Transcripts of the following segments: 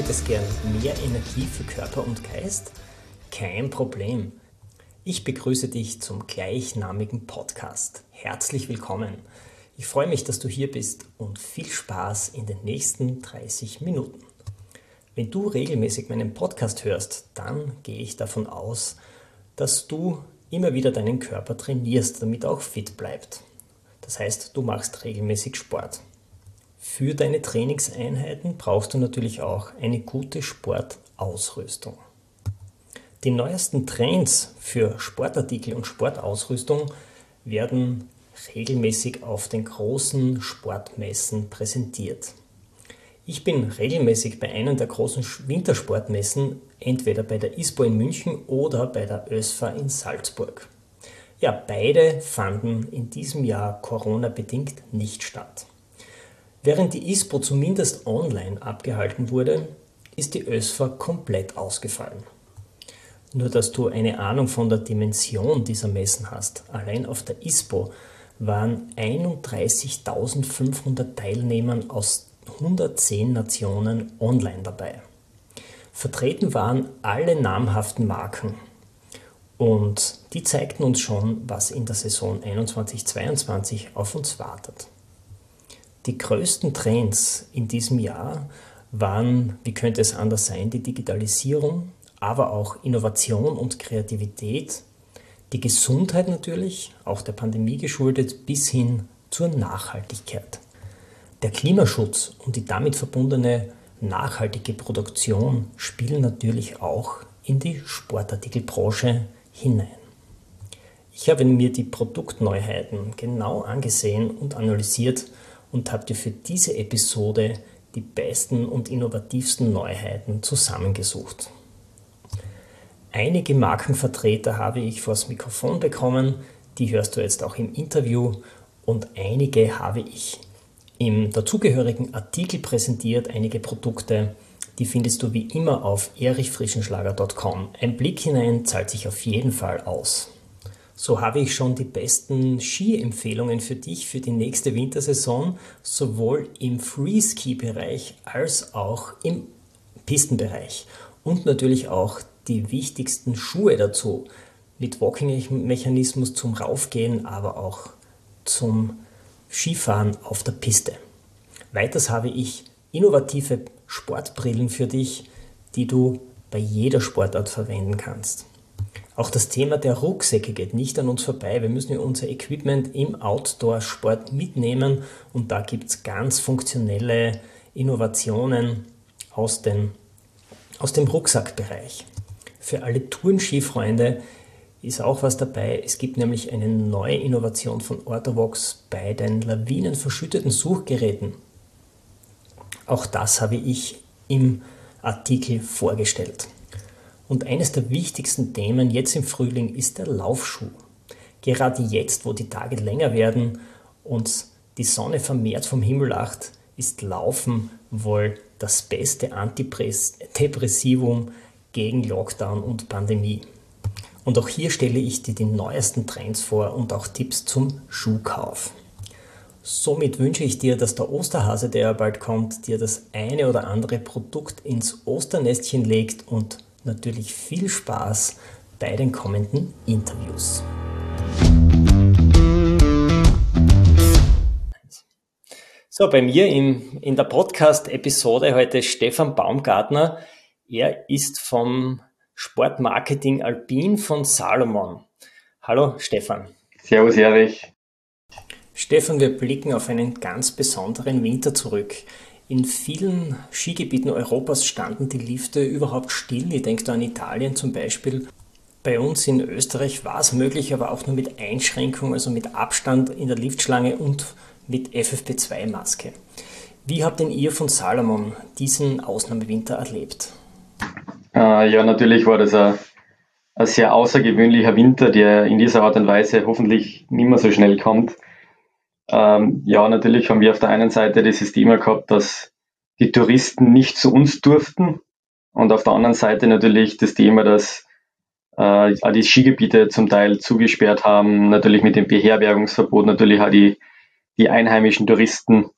Hättest gern mehr Energie für Körper und Geist? Kein Problem. Ich begrüße dich zum gleichnamigen Podcast. Herzlich willkommen. Ich freue mich, dass du hier bist und viel Spaß in den nächsten 30 Minuten. Wenn du regelmäßig meinen Podcast hörst, dann gehe ich davon aus, dass du immer wieder deinen Körper trainierst, damit er auch fit bleibt. Das heißt, du machst regelmäßig Sport. Für deine Trainingseinheiten brauchst du natürlich auch eine gute Sportausrüstung. Die neuesten Trends für Sportartikel und Sportausrüstung werden regelmäßig auf den großen Sportmessen präsentiert. Ich bin regelmäßig bei einer der großen Wintersportmessen, entweder bei der ISPO in München oder bei der ÖSFA in Salzburg. Ja, beide fanden in diesem Jahr Corona-bedingt nicht statt. Während die ISPO zumindest online abgehalten wurde, ist die ÖSFA komplett ausgefallen. Nur dass du eine Ahnung von der Dimension dieser Messen hast. Allein auf der ISPO waren 31.500 Teilnehmer aus 110 Nationen online dabei. Vertreten waren alle namhaften Marken und die zeigten uns schon, was in der Saison 21-22 auf uns wartet. Die größten Trends in diesem Jahr waren, wie könnte es anders sein, die Digitalisierung, aber auch Innovation und Kreativität, die Gesundheit natürlich, auch der Pandemie geschuldet, bis hin zur Nachhaltigkeit. Der Klimaschutz und die damit verbundene nachhaltige Produktion spielen natürlich auch in die Sportartikelbranche hinein. Ich habe mir die Produktneuheiten genau angesehen und analysiert und habe dir für diese Episode die besten und innovativsten Neuheiten zusammengesucht. Einige Markenvertreter habe ich vors Mikrofon bekommen, die hörst du jetzt auch im Interview und einige habe ich im dazugehörigen Artikel präsentiert, einige Produkte, die findest du wie immer auf erichfrischenschlager.com. Ein Blick hinein zahlt sich auf jeden Fall aus. So habe ich schon die besten Ski-Empfehlungen für dich für die nächste Wintersaison, sowohl im Freeski-Bereich als auch im Pistenbereich. Und natürlich auch die wichtigsten Schuhe dazu. Mit Walking-Mechanismus zum Raufgehen, aber auch zum Skifahren auf der Piste. Weiters habe ich innovative Sportbrillen für dich, die du bei jeder Sportart verwenden kannst. Auch das Thema der Rucksäcke geht nicht an uns vorbei. Wir müssen unser Equipment im Outdoor-Sport mitnehmen und da gibt es ganz funktionelle Innovationen aus, den, aus dem Rucksackbereich. Für alle Tourenskifreunde ist auch was dabei. Es gibt nämlich eine neue Innovation von Orthovox bei den lawinenverschütteten Suchgeräten. Auch das habe ich im Artikel vorgestellt. Und eines der wichtigsten Themen jetzt im Frühling ist der Laufschuh. Gerade jetzt, wo die Tage länger werden und die Sonne vermehrt vom Himmel lacht, ist Laufen wohl das beste Antidepressivum gegen Lockdown und Pandemie. Und auch hier stelle ich dir die neuesten Trends vor und auch Tipps zum Schuhkauf. Somit wünsche ich dir, dass der Osterhase, der ja bald kommt, dir das eine oder andere Produkt ins Osternestchen legt und natürlich viel Spaß bei den kommenden Interviews. So, bei mir im, in der Podcast-Episode heute Stefan Baumgartner. Er ist vom Sportmarketing Alpin von Salomon. Hallo Stefan. Servus Erich. Stefan, wir blicken auf einen ganz besonderen Winter zurück. In vielen Skigebieten Europas standen die Lifte überhaupt still. Ich denke da an Italien zum Beispiel. Bei uns in Österreich war es möglich, aber auch nur mit Einschränkung, also mit Abstand in der Liftschlange und mit FFP2-Maske. Wie habt denn ihr von Salomon diesen Ausnahmewinter erlebt? Äh, ja, natürlich war das ein, ein, sehr außergewöhnlicher Winter, der in dieser Art und Weise hoffentlich nicht mehr so schnell kommt. Ähm, ja, natürlich haben wir auf der einen Seite dieses Thema gehabt, dass die Touristen nicht zu uns durften und auf der anderen Seite natürlich das Thema, dass äh, die Skigebiete zum Teil zugesperrt haben, natürlich mit dem Beherbergungsverbot, natürlich auch die, die einheimischen Touristen,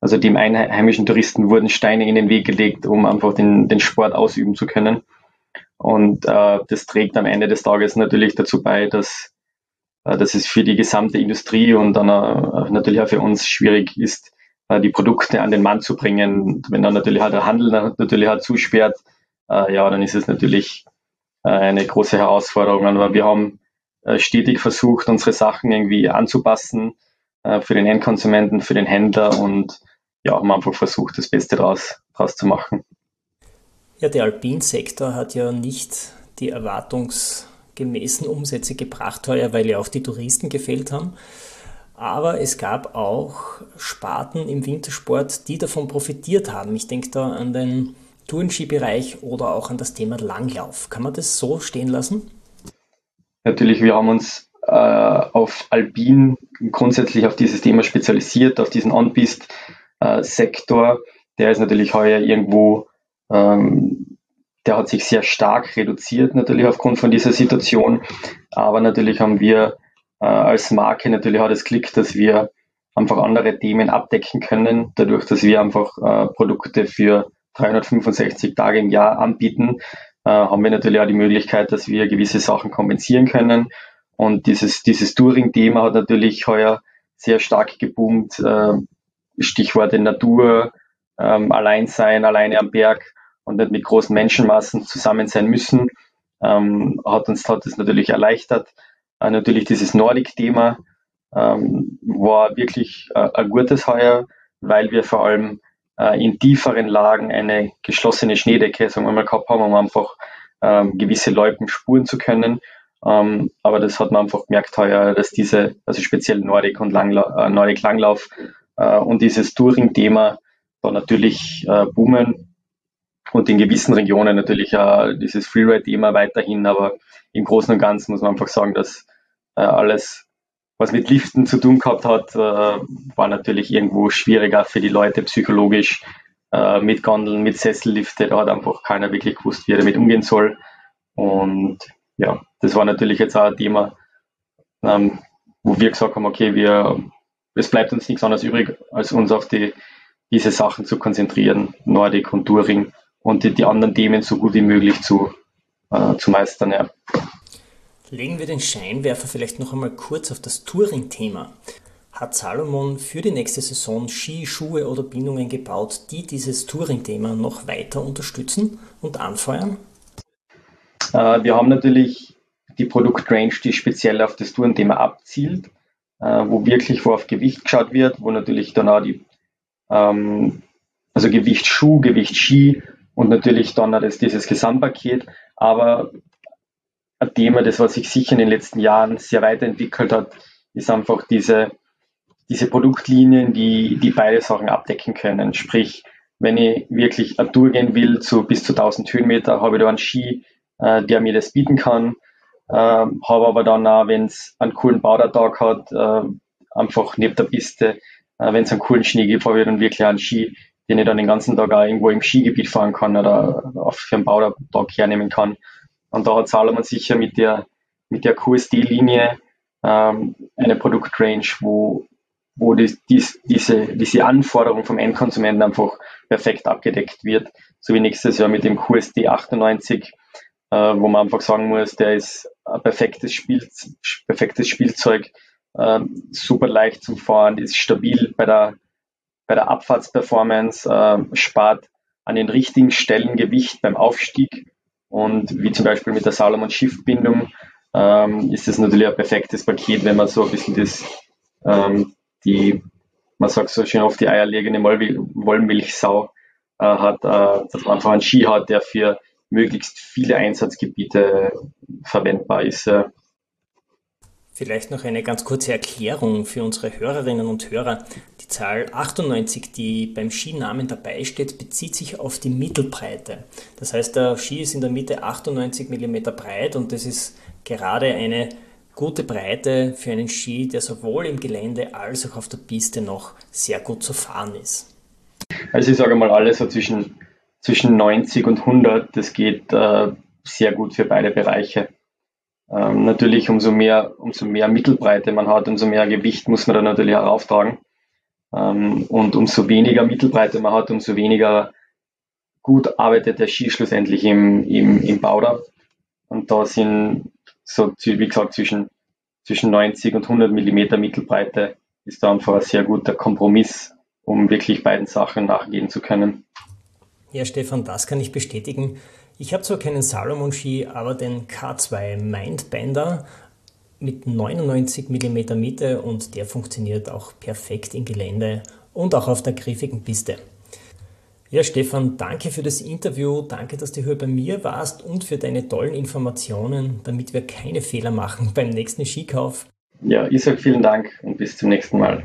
also dem einheimischen Touristen wurden Steine in den Weg gelegt, um einfach den, den Sport ausüben zu können. Und äh, das trägt am Ende des Tages natürlich dazu bei, dass, dass es für die gesamte Industrie und dann äh, natürlich auch für uns schwierig ist, äh, die Produkte an den Mann zu bringen. Wenn dann natürlich halt der Handel natürlich halt zusperrt, äh, ja, dann ist es natürlich äh, eine große Herausforderung. Aber wir haben äh, stetig versucht, unsere Sachen irgendwie anzupassen äh, für den Endkonsumenten, für den Händler und ja, haben einfach versucht, das Beste draus, draus zu machen. Ja, der Alpinsektor hat ja nicht die erwartungsgemäßen Umsätze gebracht heuer, weil ja auch die Touristen gefehlt haben. Aber es gab auch Sparten im Wintersport, die davon profitiert haben. Ich denke da an den Tourenskibereich oder auch an das Thema Langlauf. Kann man das so stehen lassen? Natürlich, wir haben uns äh, auf Alpin grundsätzlich auf dieses Thema spezialisiert, auf diesen On-Pist-Sektor. Äh, der ist natürlich heuer irgendwo, ähm, der hat sich sehr stark reduziert, natürlich aufgrund von dieser Situation. Aber natürlich haben wir äh, als Marke natürlich auch das Glück, dass wir einfach andere Themen abdecken können, dadurch, dass wir einfach äh, Produkte für 365 Tage im Jahr anbieten, äh, haben wir natürlich auch die Möglichkeit, dass wir gewisse Sachen kompensieren können. Und dieses, dieses Touring-Thema hat natürlich heuer sehr stark geboomt. Äh, Stichworte Natur, ähm, allein sein, alleine am Berg und nicht mit großen Menschenmassen zusammen sein müssen, ähm, hat uns hat das natürlich erleichtert. Äh, natürlich dieses Nordic-Thema ähm, war wirklich äh, ein gutes heuer, weil wir vor allem äh, in tieferen Lagen eine geschlossene Schneedecke, sagen wir mal, gehabt haben, um einfach ähm, gewisse Loipen spuren zu können. Ähm, aber das hat man einfach gemerkt heuer, dass diese, also speziell Nordic und Langla äh, Nordic Langlauf äh, und dieses Touring-Thema da natürlich äh, boomen und in gewissen Regionen natürlich äh, dieses Freeride-Thema weiterhin, aber im Großen und Ganzen muss man einfach sagen, dass äh, alles was mit Liften zu tun gehabt hat, äh, war natürlich irgendwo schwieriger für die Leute psychologisch. Äh, mit Gondeln, mit Sessellifte, da hat einfach keiner wirklich gewusst, wie er damit umgehen soll. Und ja, das war natürlich jetzt auch ein Thema, ähm, wo wir gesagt haben, okay, wir, es bleibt uns nichts anderes übrig, als uns auf die, diese Sachen zu konzentrieren, Nordic und Touring und die, die anderen Themen so gut wie möglich zu, äh, zu meistern. Ja. Legen wir den Scheinwerfer vielleicht noch einmal kurz auf das Touring-Thema. Hat Salomon für die nächste Saison Ski, Schuhe oder Bindungen gebaut, die dieses Touring-Thema noch weiter unterstützen und anfeuern? Äh, wir haben natürlich die Produktrange, die speziell auf das Tourenthema abzielt, äh, wo wirklich wo auf Gewicht geschaut wird, wo natürlich dann auch die, ähm, also Gewicht Schuh, Gewicht Ski und natürlich dann das, dieses Gesamtpaket. Aber ein Thema, das was sich sicher in den letzten Jahren sehr weiterentwickelt hat, ist einfach diese, diese Produktlinien, die, die beide Sachen abdecken können. Sprich, wenn ich wirklich eine Tour gehen will zu bis zu 1000 Höhenmeter, habe ich da einen Ski, äh, der mir das bieten kann. Äh, habe aber dann auch, wenn es einen coolen Baudertag hat, äh, einfach neben der Piste, äh, wenn es einen coolen Schnee gibt, habe ich dann wirklich einen Ski, den ich dann den ganzen Tag auch irgendwo im Skigebiet fahren kann oder auf für einen Baudertag hernehmen kann. Und da hat Salomon sicher mit der, mit der QSD-Linie ähm, eine Produktrange, wo, wo die, dies, diese, diese Anforderung vom Endkonsumenten einfach perfekt abgedeckt wird. So wie nächstes Jahr mit dem QSD 98, äh, wo man einfach sagen muss, der ist ein perfektes, Spiel, perfektes Spielzeug, äh, super leicht zum Fahren, ist stabil bei der, bei der Abfahrtsperformance, äh, spart an den richtigen Stellen Gewicht beim Aufstieg und wie zum Beispiel mit der Salomon Schiffbindung ähm, ist es natürlich ein perfektes Paket, wenn man so ein bisschen das, ähm, die, man sagt so schön oft, die eierlegende Wollmilchsau äh, hat, äh, dass man einfach einen Ski hat, der für möglichst viele Einsatzgebiete verwendbar ist. Äh. Vielleicht noch eine ganz kurze Erklärung für unsere Hörerinnen und Hörer, die Zahl 98, die beim Skinamen dabei steht, bezieht sich auf die Mittelbreite. Das heißt, der Ski ist in der Mitte 98 mm breit und das ist gerade eine gute Breite für einen Ski, der sowohl im Gelände als auch auf der Piste noch sehr gut zu fahren ist. Also ich sage mal alles so zwischen, zwischen 90 und 100, das geht äh, sehr gut für beide Bereiche. Ähm, natürlich umso mehr, umso mehr Mittelbreite man hat, umso mehr Gewicht muss man dann natürlich herauftragen. Ähm, und umso weniger Mittelbreite man hat, umso weniger gut arbeitet der Ski schlussendlich im, im, im Bauder. Und da sind so, wie gesagt, zwischen, zwischen 90 und 100 Millimeter Mittelbreite ist da einfach ein sehr guter Kompromiss, um wirklich beiden Sachen nachgehen zu können. Ja, Stefan, das kann ich bestätigen. Ich habe zwar keinen Salomon-Ski, aber den K2 Mindbender mit 99 mm Mitte und der funktioniert auch perfekt im Gelände und auch auf der griffigen Piste. Ja, Stefan, danke für das Interview, danke, dass du hier bei mir warst und für deine tollen Informationen, damit wir keine Fehler machen beim nächsten Skikauf. Ja, ich sage vielen Dank und bis zum nächsten Mal.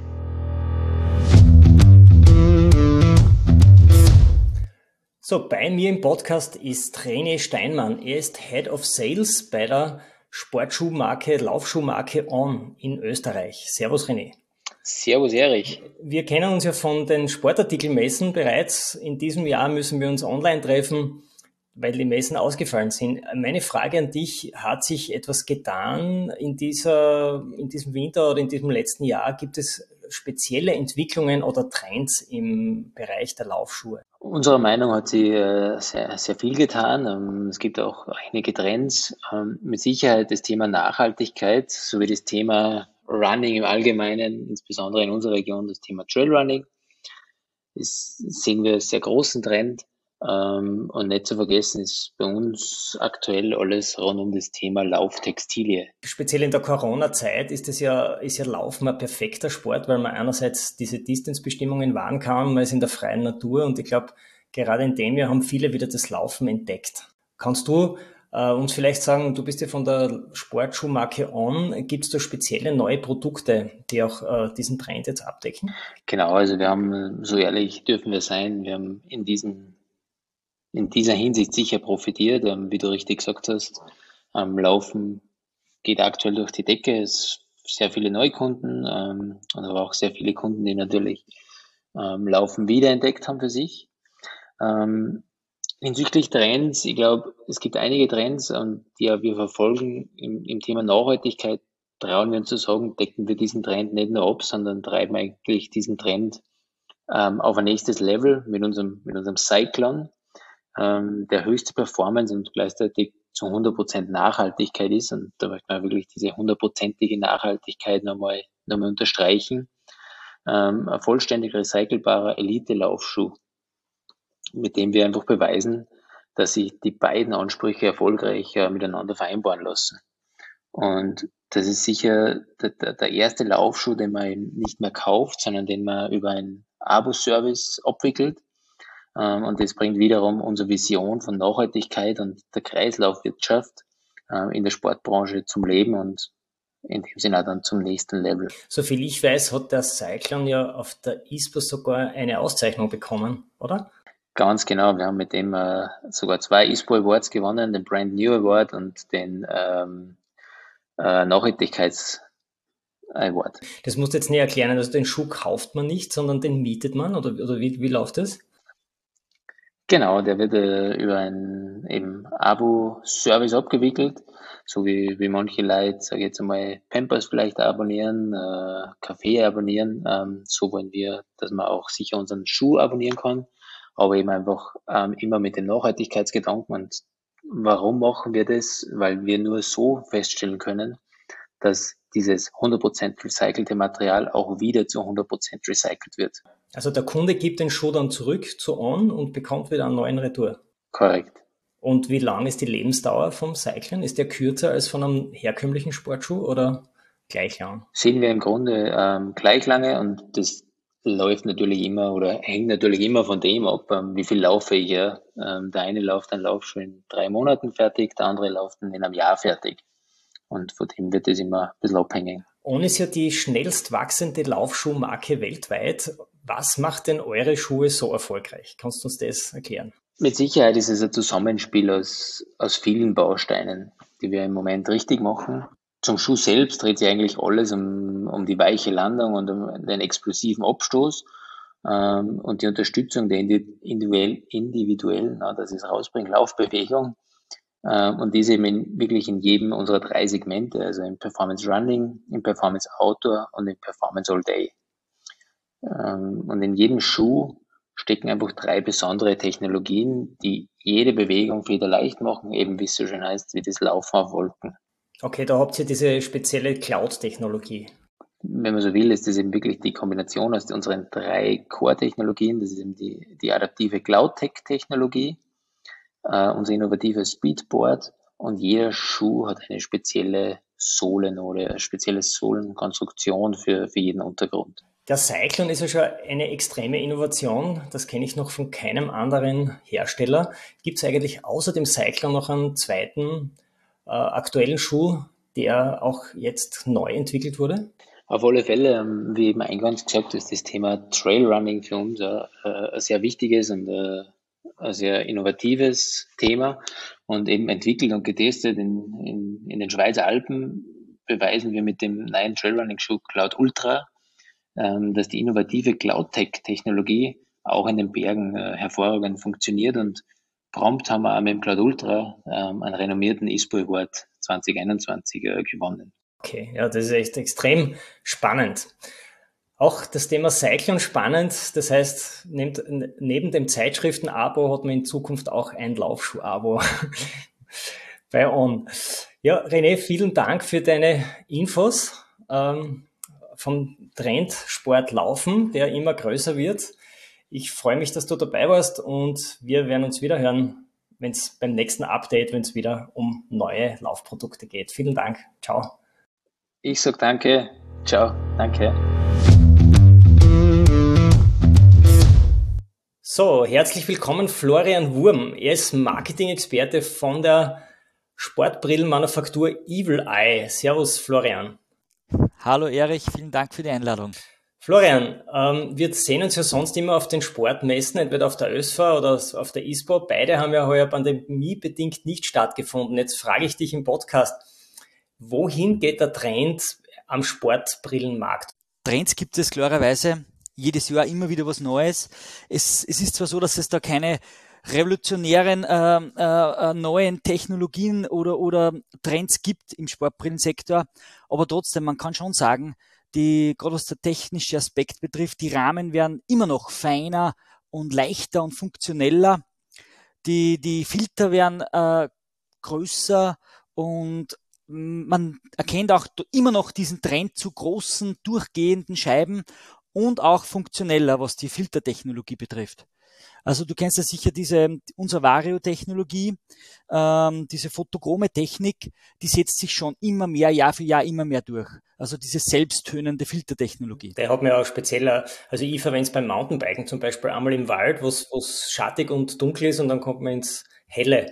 So, bei mir im Podcast ist René Steinmann. Er ist Head of Sales bei der Sportschuhmarke, Laufschuhmarke On in Österreich. Servus René. Servus Erich. Wir kennen uns ja von den Sportartikelmessen bereits. In diesem Jahr müssen wir uns online treffen, weil die Messen ausgefallen sind. Meine Frage an dich, hat sich etwas getan in, dieser, in diesem Winter oder in diesem letzten Jahr? Gibt es spezielle Entwicklungen oder Trends im Bereich der Laufschuhe? Unserer Meinung hat sie äh, sehr, sehr viel getan. Ähm, es gibt auch einige Trends. Ähm, mit Sicherheit das Thema Nachhaltigkeit sowie das Thema Running im Allgemeinen, insbesondere in unserer Region das Thema Trailrunning. Das sehen wir sehr großen Trend. Ähm, und nicht zu vergessen ist bei uns aktuell alles rund um das Thema Lauftextilie. Speziell in der Corona-Zeit ist es ja, ist ja Laufen ein perfekter Sport, weil man einerseits diese Distance-Bestimmungen wahren kann, man ist in der freien Natur und ich glaube, gerade in dem Jahr haben viele wieder das Laufen entdeckt. Kannst du äh, uns vielleicht sagen, du bist ja von der Sportschuhmarke On. Gibt es da spezielle neue Produkte, die auch äh, diesen Trend jetzt abdecken? Genau, also wir haben, so ehrlich dürfen wir sein, wir haben in diesen in dieser Hinsicht sicher profitiert, ähm, wie du richtig gesagt hast. Laufen geht aktuell durch die Decke. Es sehr viele Neukunden ähm, und aber auch sehr viele Kunden, die natürlich ähm, Laufen wiederentdeckt haben für sich. Ähm, hinsichtlich Trends, ich glaube, es gibt einige Trends, ähm, die ja wir verfolgen im, im Thema Nachhaltigkeit. Trauen wir uns zu sagen, decken wir diesen Trend nicht nur ab, sondern treiben eigentlich diesen Trend ähm, auf ein nächstes Level mit unserem, mit unserem Cyclone ähm, der höchste Performance und gleichzeitig zu 100% Nachhaltigkeit ist. Und da möchte man wirklich diese hundertprozentige Nachhaltigkeit nochmal, nochmal unterstreichen. Ähm, ein vollständig recycelbarer Elite-Laufschuh, mit dem wir einfach beweisen, dass sich die beiden Ansprüche erfolgreich äh, miteinander vereinbaren lassen. Und das ist sicher der, der erste Laufschuh, den man nicht mehr kauft, sondern den man über einen Abo-Service abwickelt und das bringt wiederum unsere Vision von Nachhaltigkeit und der Kreislaufwirtschaft äh, in der Sportbranche zum Leben und in dem Sinne auch dann zum nächsten Level. Soviel ich weiß, hat der Cyclone ja auf der ISPO sogar eine Auszeichnung bekommen, oder? Ganz genau. Wir haben mit dem äh, sogar zwei ISPO Awards gewonnen, den Brand New Award und den ähm, äh, Nachhaltigkeits Award. Das musst du jetzt näher erklären. Also den Schuh kauft man nicht, sondern den mietet man oder, oder wie, wie läuft das? Genau, der wird äh, über einen eben Abo-Service abgewickelt, so wie, wie manche Leute, sage ich jetzt einmal, Pampers vielleicht abonnieren, äh, Kaffee abonnieren. Ähm, so wollen wir, dass man auch sicher unseren Schuh abonnieren kann, aber eben einfach ähm, immer mit den Nachhaltigkeitsgedanken. Und warum machen wir das? Weil wir nur so feststellen können, dass dieses 100% recycelte Material auch wieder zu 100% recycelt wird. Also der Kunde gibt den Schuh dann zurück zu On und bekommt wieder einen neuen Retour. Korrekt. Und wie lang ist die Lebensdauer vom Cyclen? Ist der kürzer als von einem herkömmlichen Sportschuh oder gleich lang? Sehen wir im Grunde ähm, gleich lange und das läuft natürlich immer oder hängt natürlich immer von dem ab, ähm, wie viel laufe ich. Ja. Ähm, der eine läuft einen Lauf schon in drei Monaten fertig, der andere läuft in einem Jahr fertig. Und von dem wird es immer ein bisschen abhängen. On ist ja die schnellst wachsende Laufschuhmarke weltweit. Was macht denn eure Schuhe so erfolgreich? Kannst du uns das erklären? Mit Sicherheit ist es ein Zusammenspiel aus, aus vielen Bausteinen, die wir im Moment richtig machen. Zum Schuh selbst dreht sich eigentlich alles um, um die weiche Landung und um den explosiven Abstoß ähm, und die Unterstützung der individuell, individuellen, na, dass es rausbringt, Laufbewegung und diese eben in, wirklich in jedem unserer drei Segmente, also im Performance Running, im Performance Outdoor und im Performance All Day. Ähm, und in jedem Schuh stecken einfach drei besondere Technologien, die jede Bewegung leicht machen, eben wie es so schön heißt, wie das Laufen auf Wolken. Okay, da habt ihr diese spezielle Cloud-Technologie. Wenn man so will, ist das eben wirklich die Kombination aus unseren drei Core-Technologien. Das ist eben die, die adaptive Cloud-Tech-Technologie, äh, unser innovatives Speedboard und jeder Schuh hat eine spezielle Sohlen oder eine spezielle Sohlenkonstruktion für, für jeden Untergrund. Der Cyclone ist ja schon eine extreme Innovation. Das kenne ich noch von keinem anderen Hersteller. Gibt es eigentlich außer dem Cyclone noch einen zweiten äh, aktuellen Schuh, der auch jetzt neu entwickelt wurde? Auf alle Fälle, ähm, wie eben eingangs gesagt, ist das Thema Trailrunning für uns äh, ein sehr wichtiges und äh, sehr innovatives Thema und eben entwickelt und getestet in, in, in den Schweizer Alpen beweisen wir mit dem neuen Trailrunning-Schuh Cloud Ultra, ähm, dass die innovative Cloud-Tech-Technologie auch in den Bergen äh, hervorragend funktioniert und prompt haben wir auch mit dem Cloud Ultra ähm, einen renommierten ISPO Award 2021 äh, gewonnen. Okay, ja, das ist echt extrem spannend. Auch das Thema Cyclone spannend. Das heißt, neben, neben dem Zeitschriften-Abo hat man in Zukunft auch ein Laufschuh-Abo bei On. Ja, René, vielen Dank für deine Infos ähm, vom Trend Sport Laufen, der immer größer wird. Ich freue mich, dass du dabei warst und wir werden uns wieder hören, wenn es beim nächsten Update, wenn es wieder um neue Laufprodukte geht. Vielen Dank. Ciao. Ich sage danke. Ciao. Danke. So, herzlich willkommen Florian Wurm. Er ist Marketing-Experte von der Sportbrillenmanufaktur Evil Eye. Servus Florian. Hallo Erich, vielen Dank für die Einladung. Florian, ähm, wir sehen uns ja sonst immer auf den Sportmessen, entweder auf der ÖSFA oder auf der ISPO. Beide haben ja heuer pandemiebedingt nicht stattgefunden. Jetzt frage ich dich im Podcast, wohin geht der Trend am Sportbrillenmarkt? Trends gibt es klarerweise jedes Jahr immer wieder was Neues. Es, es ist zwar so, dass es da keine revolutionären äh, äh, äh, neuen Technologien oder, oder Trends gibt im Sportbrillensektor, aber trotzdem, man kann schon sagen, die, gerade was der technische Aspekt betrifft, die Rahmen werden immer noch feiner und leichter und funktioneller. Die, die Filter werden äh, größer und man erkennt auch immer noch diesen Trend zu großen, durchgehenden Scheiben und auch funktioneller, was die Filtertechnologie betrifft. Also du kennst ja sicher diese, unsere Vario-Technologie, ähm, diese photochrome Technik, die setzt sich schon immer mehr, Jahr für Jahr immer mehr durch. Also diese selbsttönende Filtertechnologie. Der hat mir auch spezieller, also ich verwende es beim Mountainbiken zum Beispiel einmal im Wald, wo es schattig und dunkel ist und dann kommt man ins Helle.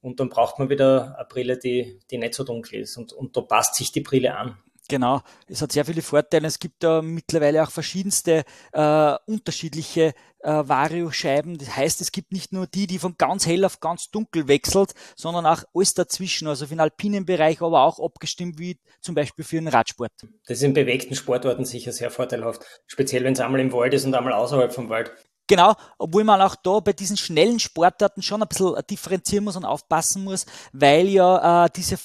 Und dann braucht man wieder eine Brille, die, die nicht so dunkel ist. Und, und da passt sich die Brille an. Genau, es hat sehr viele Vorteile. Es gibt da mittlerweile auch verschiedenste äh, unterschiedliche äh, Vario-Scheiben. Das heißt, es gibt nicht nur die, die von ganz hell auf ganz dunkel wechselt, sondern auch alles dazwischen, also für den alpinen Bereich, aber auch abgestimmt wie zum Beispiel für den Radsport. Das ist in bewegten Sportorten sicher sehr vorteilhaft, speziell wenn es einmal im Wald ist und einmal außerhalb vom Wald. Genau, obwohl man auch da bei diesen schnellen Sportarten schon ein bisschen differenzieren muss und aufpassen muss, weil ja äh, diese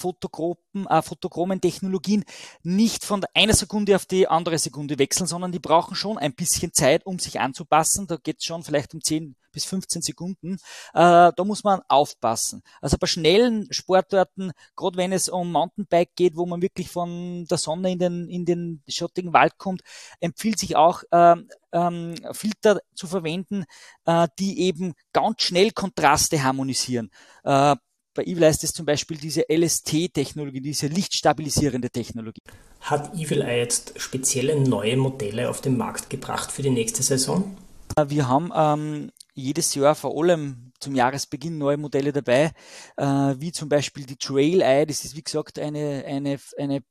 Fotochromen, äh, fotochromen Technologien nicht von einer Sekunde auf die andere Sekunde wechseln, sondern die brauchen schon ein bisschen Zeit, um sich anzupassen. Da geht es schon vielleicht um 10 bis 15 Sekunden. Äh, da muss man aufpassen. Also bei schnellen Sportarten, gerade wenn es um Mountainbike geht, wo man wirklich von der Sonne in den, in den schattigen Wald kommt, empfiehlt sich auch, ähm, ähm, Filter zu verwenden, äh, die eben ganz schnell Kontraste harmonisieren. Äh, bei Evil heißt es zum Beispiel diese LST-Technologie, diese lichtstabilisierende Technologie. Hat Evil Eye jetzt spezielle neue Modelle auf den Markt gebracht für die nächste Saison? Äh, wir haben ähm, jedes Jahr vor allem zum Jahresbeginn neue Modelle dabei, äh, wie zum Beispiel die Trail Eye. Das ist wie gesagt eine, eine, eine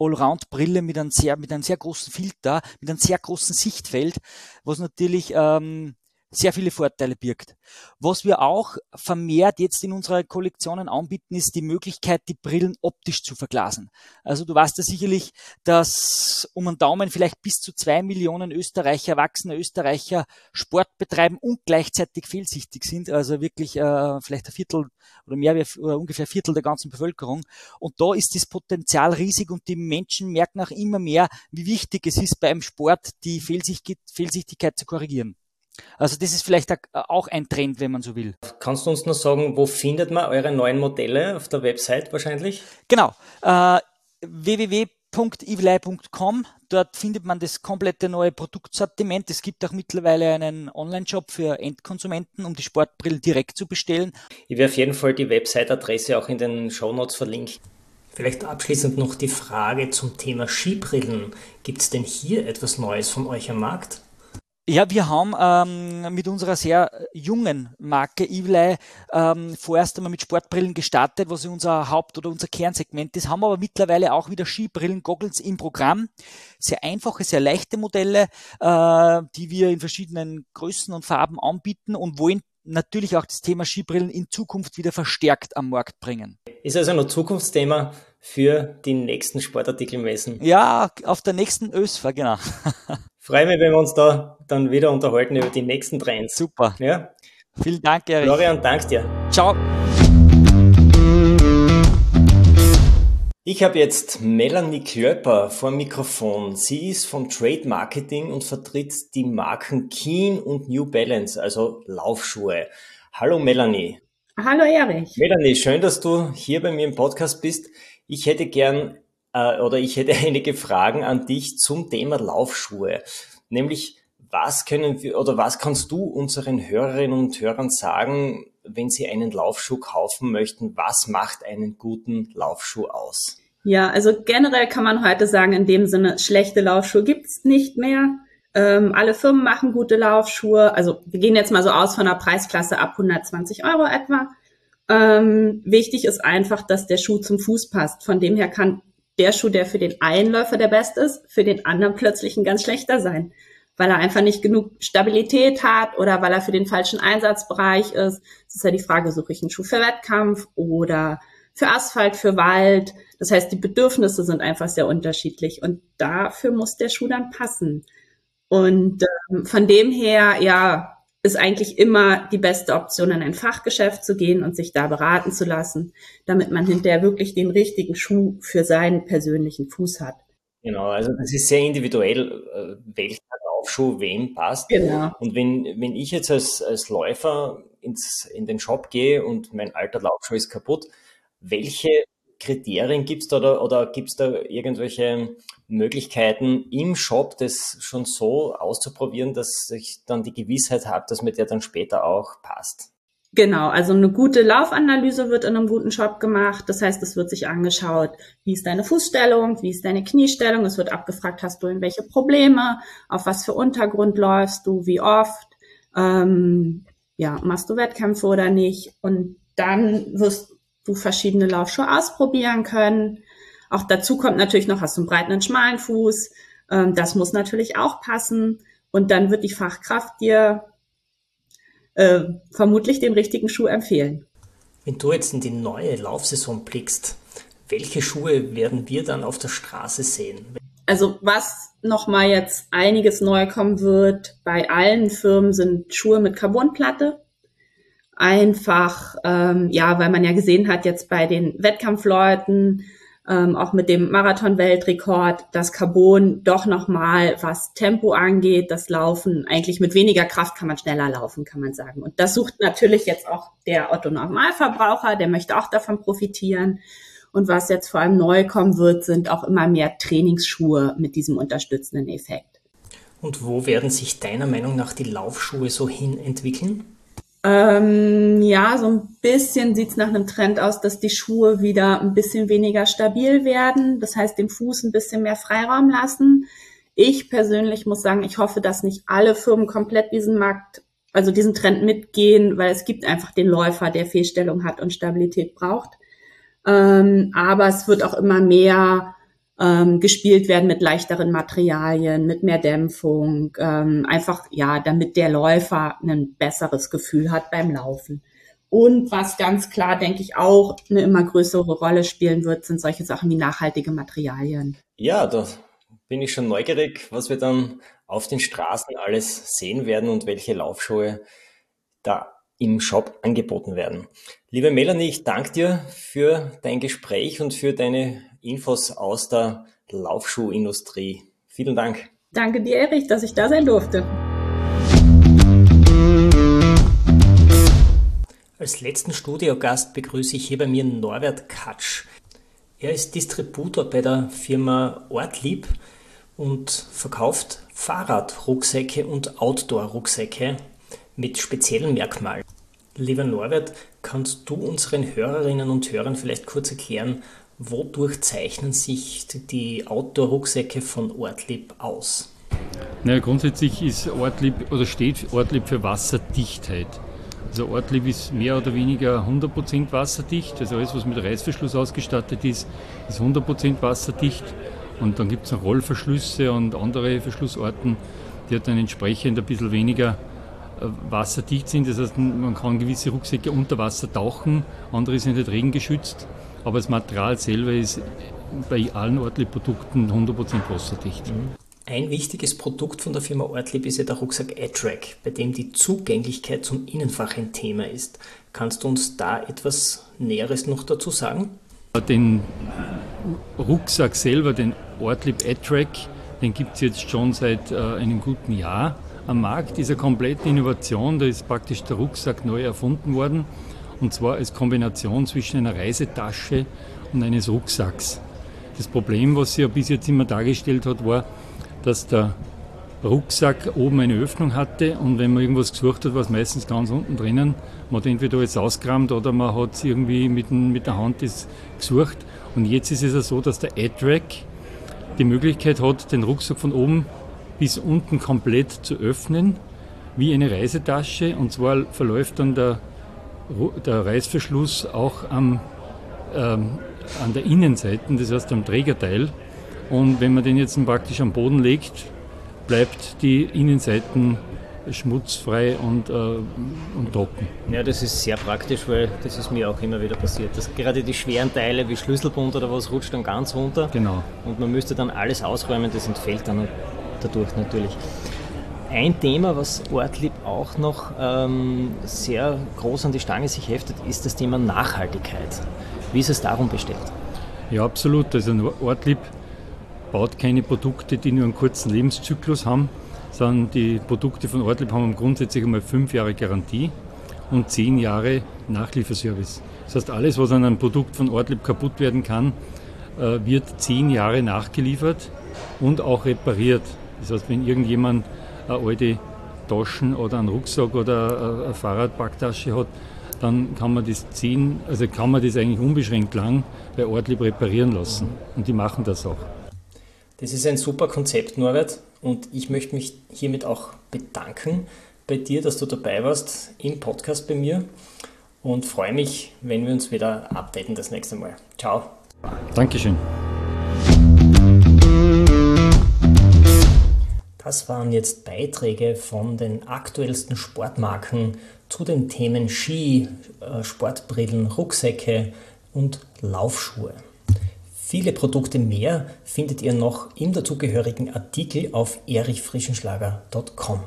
Allround-Brille mit einem sehr, mit einem sehr großen Filter, mit einem sehr großen Sichtfeld, was natürlich ähm, sehr viele Vorteile birgt. Was wir auch vermehrt jetzt in unserer Kollektionen anbieten, ist die Möglichkeit, die Brillen optisch zu verglasen. Also du weißt ja sicherlich, dass um einen Daumen vielleicht bis zu zwei Millionen Österreicher, erwachsene Österreicher Sport betreiben und gleichzeitig fehlsichtig sind. Also wirklich äh, vielleicht ein Viertel oder mehr oder ungefähr ein Viertel der ganzen Bevölkerung. Und da ist das Potenzial riesig und die Menschen merken auch immer mehr, wie wichtig es ist, beim Sport die Fehlsichtigkeit zu korrigieren. Also das ist vielleicht auch ein Trend, wenn man so will. Kannst du uns noch sagen, wo findet man eure neuen Modelle? Auf der Website wahrscheinlich? Genau. Äh, www.evilei.com. Dort findet man das komplette neue Produktsortiment. Es gibt auch mittlerweile einen Online-Shop für Endkonsumenten, um die Sportbrillen direkt zu bestellen. Ich werde auf jeden Fall die Website-Adresse auch in den Show Notes verlinken. Vielleicht abschließend noch die Frage zum Thema Skibrillen. Gibt es denn hier etwas Neues von euch am Markt? Ja, wir haben ähm, mit unserer sehr jungen Marke Evileye ähm, vorerst einmal mit Sportbrillen gestartet, was unser Haupt- oder unser Kernsegment ist, haben aber mittlerweile auch wieder Skibrillen, Goggles im Programm. Sehr einfache, sehr leichte Modelle, äh, die wir in verschiedenen Größen und Farben anbieten und wollen natürlich auch das Thema Skibrillen in Zukunft wieder verstärkt am Markt bringen. Ist also ein Zukunftsthema für die nächsten Sportartikelmessen. Ja, auf der nächsten ÖSFA, genau. Freue mich, wenn wir uns da dann wieder unterhalten über die nächsten Trends. Super. Ja? Vielen Dank, Erich. Florian, danke dir. Ciao. Ich habe jetzt Melanie Klöpper vor dem Mikrofon. Sie ist vom Trade Marketing und vertritt die Marken Keen und New Balance, also Laufschuhe. Hallo Melanie. Hallo Erich. Melanie, schön, dass du hier bei mir im Podcast bist. Ich hätte gern äh, oder ich hätte einige Fragen an dich zum Thema Laufschuhe. Nämlich, was können wir oder was kannst du unseren Hörerinnen und Hörern sagen, wenn sie einen Laufschuh kaufen möchten? Was macht einen guten Laufschuh aus? Ja, also generell kann man heute sagen, in dem Sinne, schlechte Laufschuhe gibt's nicht mehr. Ähm, alle Firmen machen gute Laufschuhe. Also wir gehen jetzt mal so aus von einer Preisklasse ab 120 Euro etwa. Ähm, wichtig ist einfach, dass der Schuh zum Fuß passt. Von dem her kann der Schuh, der für den einen Läufer der beste ist, für den anderen plötzlich ein ganz schlechter sein, weil er einfach nicht genug Stabilität hat oder weil er für den falschen Einsatzbereich ist. Es ist ja die Frage, suche ich einen Schuh für Wettkampf oder für Asphalt, für Wald. Das heißt, die Bedürfnisse sind einfach sehr unterschiedlich und dafür muss der Schuh dann passen. Und ähm, von dem her, ja, ist eigentlich immer die beste Option, in ein Fachgeschäft zu gehen und sich da beraten zu lassen, damit man hinterher wirklich den richtigen Schuh für seinen persönlichen Fuß hat. Genau, also das ist sehr individuell, äh, welcher Laufschuh wem passt. Genau. Und wenn, wenn ich jetzt als, als Läufer ins, in den Shop gehe und mein alter Laufschuh ist kaputt, welche Kriterien gibt es da oder, oder gibt es da irgendwelche Möglichkeiten im Shop, das schon so auszuprobieren, dass ich dann die Gewissheit habe, dass mir der dann später auch passt? Genau, also eine gute Laufanalyse wird in einem guten Shop gemacht. Das heißt, es wird sich angeschaut, wie ist deine Fußstellung, wie ist deine Kniestellung. Es wird abgefragt, hast du irgendwelche Probleme, auf was für Untergrund läufst du, wie oft, ähm, ja, machst du Wettkämpfe oder nicht. Und dann wirst du verschiedene Laufschuhe ausprobieren können. Auch dazu kommt natürlich noch, hast du einen breiten und schmalen Fuß. Ähm, das muss natürlich auch passen. Und dann wird die Fachkraft dir äh, vermutlich den richtigen Schuh empfehlen. Wenn du jetzt in die neue Laufsaison blickst, welche Schuhe werden wir dann auf der Straße sehen? Also was nochmal jetzt einiges neu kommen wird bei allen Firmen sind Schuhe mit Carbonplatte einfach, ähm, ja, weil man ja gesehen hat jetzt bei den Wettkampfleuten, ähm, auch mit dem Marathon-Weltrekord, dass Carbon doch nochmal, was Tempo angeht, das Laufen, eigentlich mit weniger Kraft kann man schneller laufen, kann man sagen. Und das sucht natürlich jetzt auch der Otto-Normalverbraucher, der möchte auch davon profitieren. Und was jetzt vor allem neu kommen wird, sind auch immer mehr Trainingsschuhe mit diesem unterstützenden Effekt. Und wo werden sich deiner Meinung nach die Laufschuhe so hin entwickeln? Ähm, ja, so ein bisschen sieht's nach einem Trend aus, dass die Schuhe wieder ein bisschen weniger stabil werden. Das heißt, dem Fuß ein bisschen mehr Freiraum lassen. Ich persönlich muss sagen, ich hoffe, dass nicht alle Firmen komplett diesen Markt, also diesen Trend mitgehen, weil es gibt einfach den Läufer, der Fehlstellung hat und Stabilität braucht. Ähm, aber es wird auch immer mehr ähm, gespielt werden mit leichteren Materialien, mit mehr Dämpfung, ähm, einfach ja, damit der Läufer ein besseres Gefühl hat beim Laufen. Und was ganz klar, denke ich, auch eine immer größere Rolle spielen wird, sind solche Sachen wie nachhaltige Materialien. Ja, da bin ich schon neugierig, was wir dann auf den Straßen alles sehen werden und welche Laufschuhe da im Shop angeboten werden. Liebe Melanie, ich danke dir für dein Gespräch und für deine Infos aus der Laufschuhindustrie. Vielen Dank. Danke dir, Erich, dass ich da sein durfte. Als letzten Studiogast begrüße ich hier bei mir Norbert Katsch. Er ist Distributor bei der Firma Ortlieb und verkauft Fahrradrucksäcke und Outdoor-Rucksäcke mit speziellen Merkmalen. Lieber Norbert, kannst du unseren Hörerinnen und Hörern vielleicht kurz erklären, wodurch zeichnen sich die Outdoor-Rucksäcke von Ortlieb aus? Naja, grundsätzlich ist Ortlieb oder steht Ortlieb für Wasserdichtheit. Also Ortlieb ist mehr oder weniger 100% wasserdicht. Also alles, was mit Reißverschluss ausgestattet ist, ist 100% wasserdicht. Und dann gibt es noch Rollverschlüsse und andere Verschlussarten, die dann entsprechend ein bisschen weniger äh, wasserdicht sind. Das heißt, man kann gewisse Rucksäcke unter Wasser tauchen, andere sind nicht regengeschützt. Aber das Material selber ist bei allen Ortlieb-Produkten 100% wasserdicht. Mhm. Ein wichtiges Produkt von der Firma Ortlieb ist ja der Rucksack A-Track, bei dem die Zugänglichkeit zum Innenfach ein Thema ist. Kannst du uns da etwas Näheres noch dazu sagen? Den Rucksack selber, den Ortlieb A-Track, den gibt es jetzt schon seit äh, einem guten Jahr am Markt. Diese komplette Innovation, da ist praktisch der Rucksack neu erfunden worden. Und zwar als Kombination zwischen einer Reisetasche und eines Rucksacks. Das Problem, was sie ja bis jetzt immer dargestellt hat, war, dass der Rucksack oben eine Öffnung hatte und wenn man irgendwas gesucht hat, war es meistens ganz unten drinnen. Man hat entweder alles ausgerammt oder man hat es irgendwie mit, mit, der Hand das gesucht. Und jetzt ist es ja so, dass der A-Track die Möglichkeit hat, den Rucksack von oben bis unten komplett zu öffnen, wie eine Reisetasche. Und zwar verläuft dann der, der Reißverschluss auch am, ähm, an der Innenseite, das heißt am Trägerteil. Und wenn man den jetzt praktisch am Boden legt, bleibt die Innenseiten schmutzfrei und, äh, und trocken. Ja, das ist sehr praktisch, weil das ist mir auch immer wieder passiert. Dass gerade die schweren Teile wie Schlüsselbund oder was rutscht dann ganz runter. Genau. Und man müsste dann alles ausräumen, das entfällt dann dadurch natürlich. Ein Thema, was Ortlieb auch noch ähm, sehr groß an die Stange sich heftet, ist das Thema Nachhaltigkeit. Wie ist es darum bestellt? Ja, absolut. Also Ortlieb baut keine Produkte, die nur einen kurzen Lebenszyklus haben, sondern die Produkte von Ortlieb haben grundsätzlich einmal fünf Jahre Garantie und zehn Jahre Nachlieferservice. Das heißt, alles, was an einem Produkt von Ortlieb kaputt werden kann, äh, wird zehn Jahre nachgeliefert und auch repariert. Das heißt, wenn irgendjemand eine alte Taschen oder einen Rucksack oder eine Fahrradpacktasche hat, dann kann man das ziehen, also kann man das eigentlich unbeschränkt lang bei Ortlieb reparieren lassen. Und die machen das auch. Das ist ein super Konzept, Norbert, und ich möchte mich hiermit auch bedanken bei dir, dass du dabei warst im Podcast bei mir und freue mich, wenn wir uns wieder updaten das nächste Mal. Ciao. Dankeschön. Das waren jetzt Beiträge von den aktuellsten Sportmarken zu den Themen Ski, äh, Sportbrillen, Rucksäcke und Laufschuhe. Viele Produkte mehr findet ihr noch im dazugehörigen Artikel auf erichfrischenschlager.com.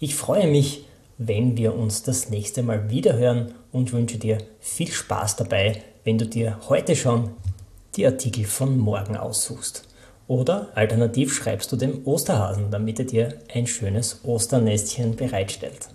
Ich freue mich, wenn wir uns das nächste Mal wiederhören und wünsche dir viel Spaß dabei, wenn du dir heute schon die Artikel von morgen aussuchst. Oder alternativ schreibst du dem Osterhasen, damit er dir ein schönes Osternestchen bereitstellt.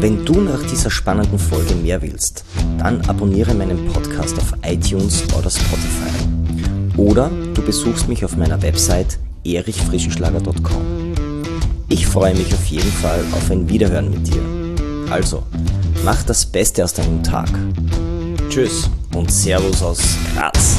Wenn du nach dieser spannenden Folge mehr willst, dann abonniere meinen Podcast auf iTunes oder Spotify. Oder besuchst mich auf meiner Website erichfrischenschlager.com. Ich freue mich auf jeden Fall auf ein Wiederhören mit dir. Also, mach das Beste aus deinem Tag. Tschüss und Servus aus Graz.